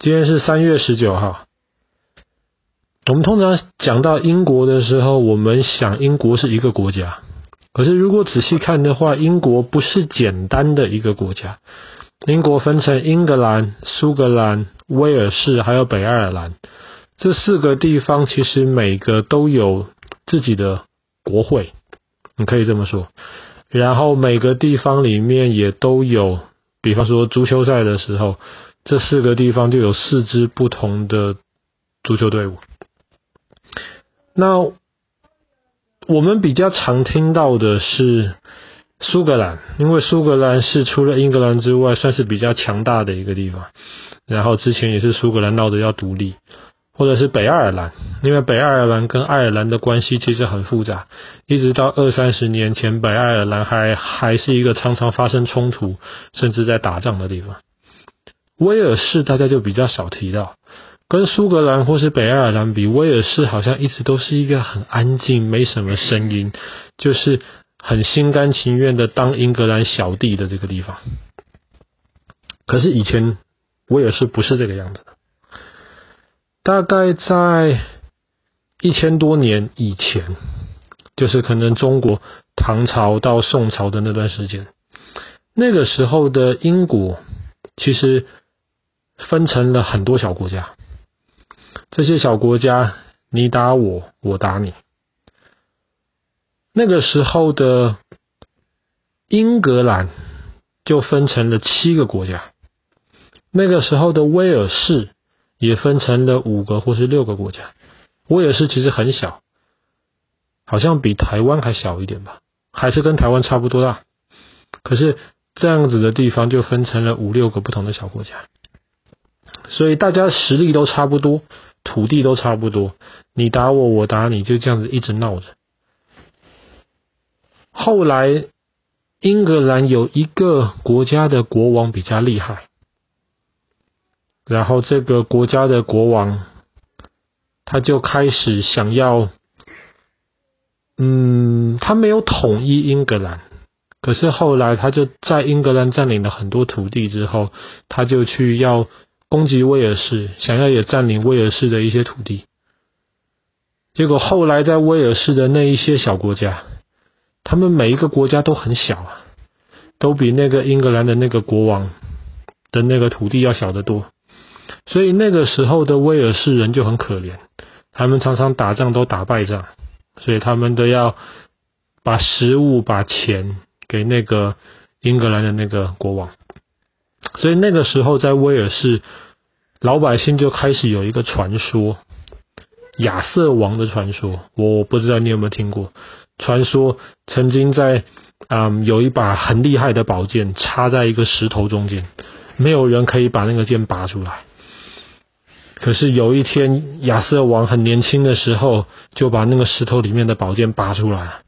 今天是三月十九号。我们通常讲到英国的时候，我们想英国是一个国家。可是如果仔细看的话，英国不是简单的一个国家。英国分成英格兰、苏格兰、威尔士还有北爱尔兰这四个地方，其实每个都有自己的国会，你可以这么说。然后每个地方里面也都有，比方说足球赛的时候，这四个地方就有四支不同的足球队伍。那我们比较常听到的是苏格兰，因为苏格兰是除了英格兰之外算是比较强大的一个地方。然后之前也是苏格兰闹着要独立。或者是北爱尔兰，因为北爱尔兰跟爱尔兰的关系其实很复杂，一直到二三十年前，北爱尔兰还还是一个常常发生冲突，甚至在打仗的地方。威尔士大家就比较少提到，跟苏格兰或是北爱尔兰比，威尔士好像一直都是一个很安静、没什么声音，就是很心甘情愿的当英格兰小弟的这个地方。可是以前威尔士不是这个样子的。大概在一千多年以前，就是可能中国唐朝到宋朝的那段时间，那个时候的英国其实分成了很多小国家。这些小国家，你打我，我打你。那个时候的英格兰就分成了七个国家。那个时候的威尔士。也分成了五个或是六个国家。威尔士其实很小，好像比台湾还小一点吧，还是跟台湾差不多大。可是这样子的地方就分成了五六个不同的小国家，所以大家实力都差不多，土地都差不多，你打我，我打你，就这样子一直闹着。后来英格兰有一个国家的国王比较厉害。然后这个国家的国王，他就开始想要，嗯，他没有统一英格兰，可是后来他就在英格兰占领了很多土地之后，他就去要攻击威尔士，想要也占领威尔士的一些土地。结果后来在威尔士的那一些小国家，他们每一个国家都很小啊，都比那个英格兰的那个国王的那个土地要小得多。所以那个时候的威尔士人就很可怜，他们常常打仗都打败仗，所以他们都要把食物、把钱给那个英格兰的那个国王。所以那个时候在威尔士，老百姓就开始有一个传说——亚瑟王的传说。我不知道你有没有听过？传说曾经在嗯有一把很厉害的宝剑插在一个石头中间，没有人可以把那个剑拔出来。可是有一天，亚瑟王很年轻的时候，就把那个石头里面的宝剑拔出来了。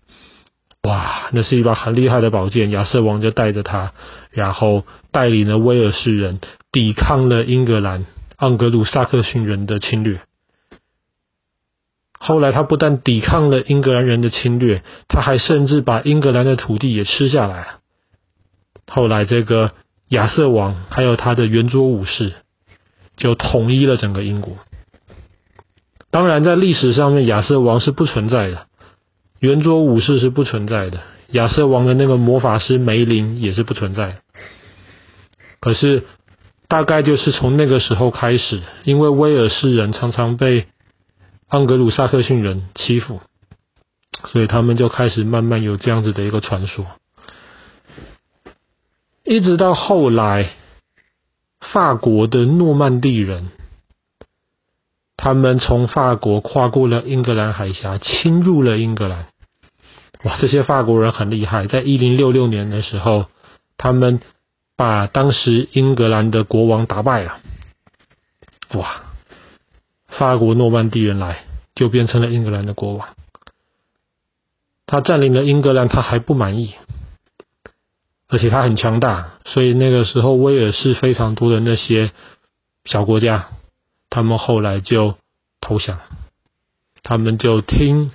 哇，那是一把很厉害的宝剑。亚瑟王就带着它，然后带领了威尔士人抵抗了英格兰盎格鲁撒克逊人的侵略。后来他不但抵抗了英格兰人的侵略，他还甚至把英格兰的土地也吃下来了。后来这个亚瑟王还有他的圆桌武士。就统一了整个英国。当然，在历史上面，亚瑟王是不存在的，圆桌武士是不存在的，亚瑟王的那个魔法师梅林也是不存在。可是，大概就是从那个时候开始，因为威尔士人常常被盎格鲁撒克逊人欺负，所以他们就开始慢慢有这样子的一个传说，一直到后来。法国的诺曼底人，他们从法国跨过了英格兰海峡，侵入了英格兰。哇，这些法国人很厉害，在一零六六年的时候，他们把当时英格兰的国王打败了。哇，法国诺曼底人来，就变成了英格兰的国王。他占领了英格兰，他还不满意。而且他很强大，所以那个时候威尔士非常多的那些小国家，他们后来就投降，他们就听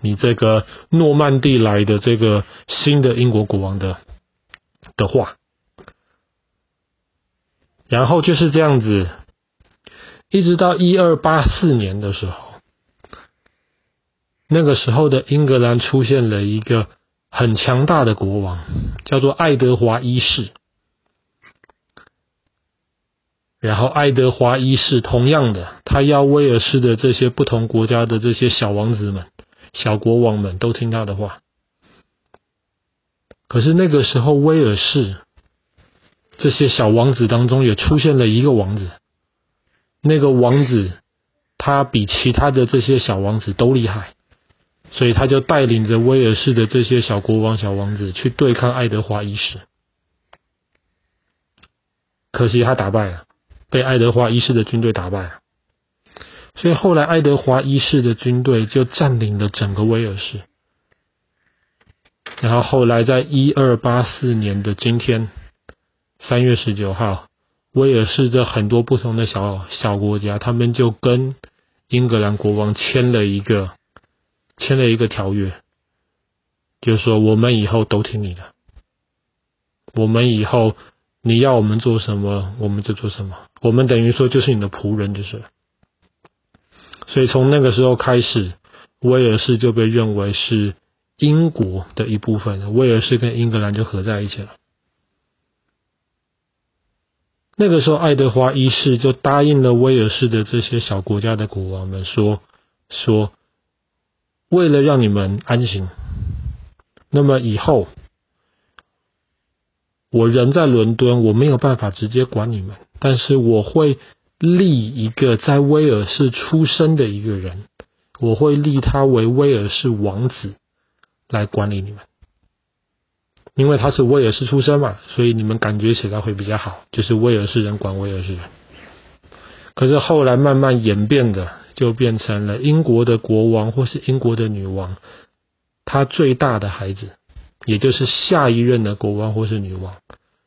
你这个诺曼底来的这个新的英国国王的的话，然后就是这样子，一直到一二八四年的时候，那个时候的英格兰出现了一个很强大的国王，叫做爱德华一世。然后，爱德华一世同样的，他要威尔士的这些不同国家的这些小王子们、小国王们都听他的话。可是那个时候，威尔士这些小王子当中也出现了一个王子。那个王子，他比其他的这些小王子都厉害，所以他就带领着威尔士的这些小国王、小王子去对抗爱德华一世。可惜他打败了，被爱德华一世的军队打败了。所以后来爱德华一世的军队就占领了整个威尔士。然后后来在一二八四年的今天，三月十九号。威尔士这很多不同的小小国家，他们就跟英格兰国王签了一个签了一个条约，就是说我们以后都听你的，我们以后你要我们做什么，我们就做什么，我们等于说就是你的仆人，就是。所以从那个时候开始，威尔士就被认为是英国的一部分，威尔士跟英格兰就合在一起了。那个时候，爱德华一世就答应了威尔士的这些小国家的国王们说：“说为了让你们安心，那么以后我人在伦敦，我没有办法直接管你们，但是我会立一个在威尔士出生的一个人，我会立他为威尔士王子来管理你们。”因为他是威尔士出生嘛，所以你们感觉起来会比较好，就是威尔士人管威尔士人。可是后来慢慢演变的，就变成了英国的国王或是英国的女王，他最大的孩子，也就是下一任的国王或是女王，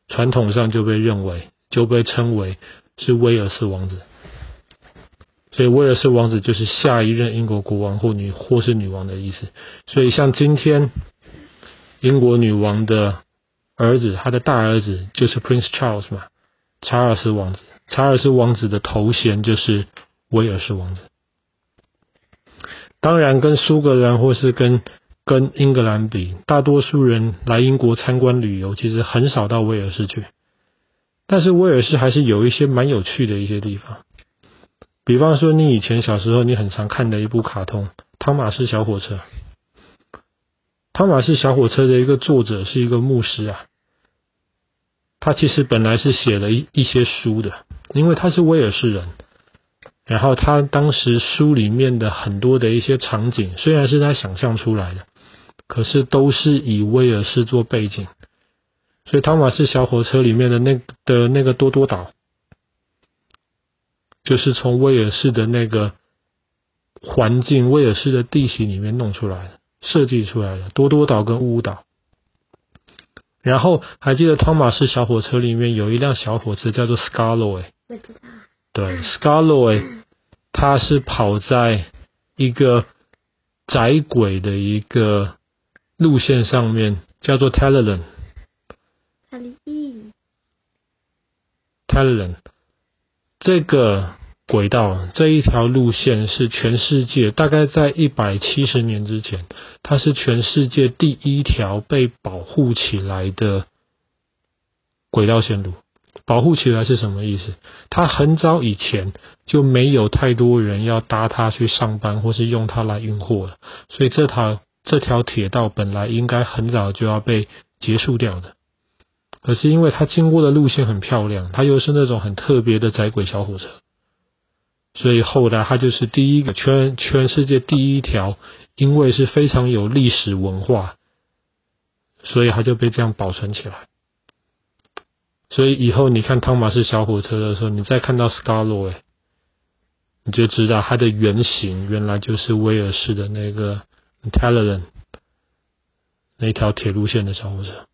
传统上就被认为就被称为是威尔士王子。所以威尔士王子就是下一任英国国王或女或是女王的意思。所以像今天。英国女王的儿子，他的大儿子就是 Prince Charles 嘛，查尔斯王子。查尔斯王子的头衔就是威尔士王子。当然，跟苏格兰或是跟跟英格兰比，大多数人来英国参观旅游，其实很少到威尔士去。但是威尔士还是有一些蛮有趣的一些地方，比方说，你以前小时候你很常看的一部卡通《汤玛士小火车》。汤玛士小火车的一个作者是一个牧师啊，他其实本来是写了一一些书的，因为他是威尔士人，然后他当时书里面的很多的一些场景，虽然是他想象出来的，可是都是以威尔士做背景，所以汤马士小火车里面的那的那个多多岛，就是从威尔士的那个环境、威尔士的地形里面弄出来的。设计出来的多多岛跟乌岛，然后还记得汤马士小火车里面有一辆小火车叫做 Scarloway，我知道。对，Scarloway，它是跑在一个窄轨的一个路线上面，叫做泰利，泰伦。这个。轨道这一条路线是全世界大概在一百七十年之前，它是全世界第一条被保护起来的轨道线路。保护起来是什么意思？它很早以前就没有太多人要搭它去上班，或是用它来运货了，所以这条这条铁道本来应该很早就要被结束掉的。可是因为它经过的路线很漂亮，它又是那种很特别的窄轨小火车。所以后来，它就是第一个全全世界第一条，因为是非常有历史文化，所以它就被这样保存起来。所以以后你看汤玛士小火车的时候，你再看到 Scarlo，哎你就知道它的原型原来就是威尔士的那个 t a l l e r a n 那条铁路线的小火车。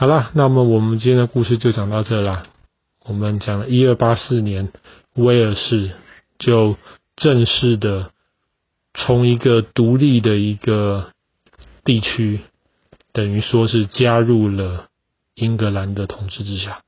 好了，那么我们今天的故事就讲到这啦。我们讲了一二八四年。威尔士就正式的从一个独立的一个地区，等于说是加入了英格兰的统治之下。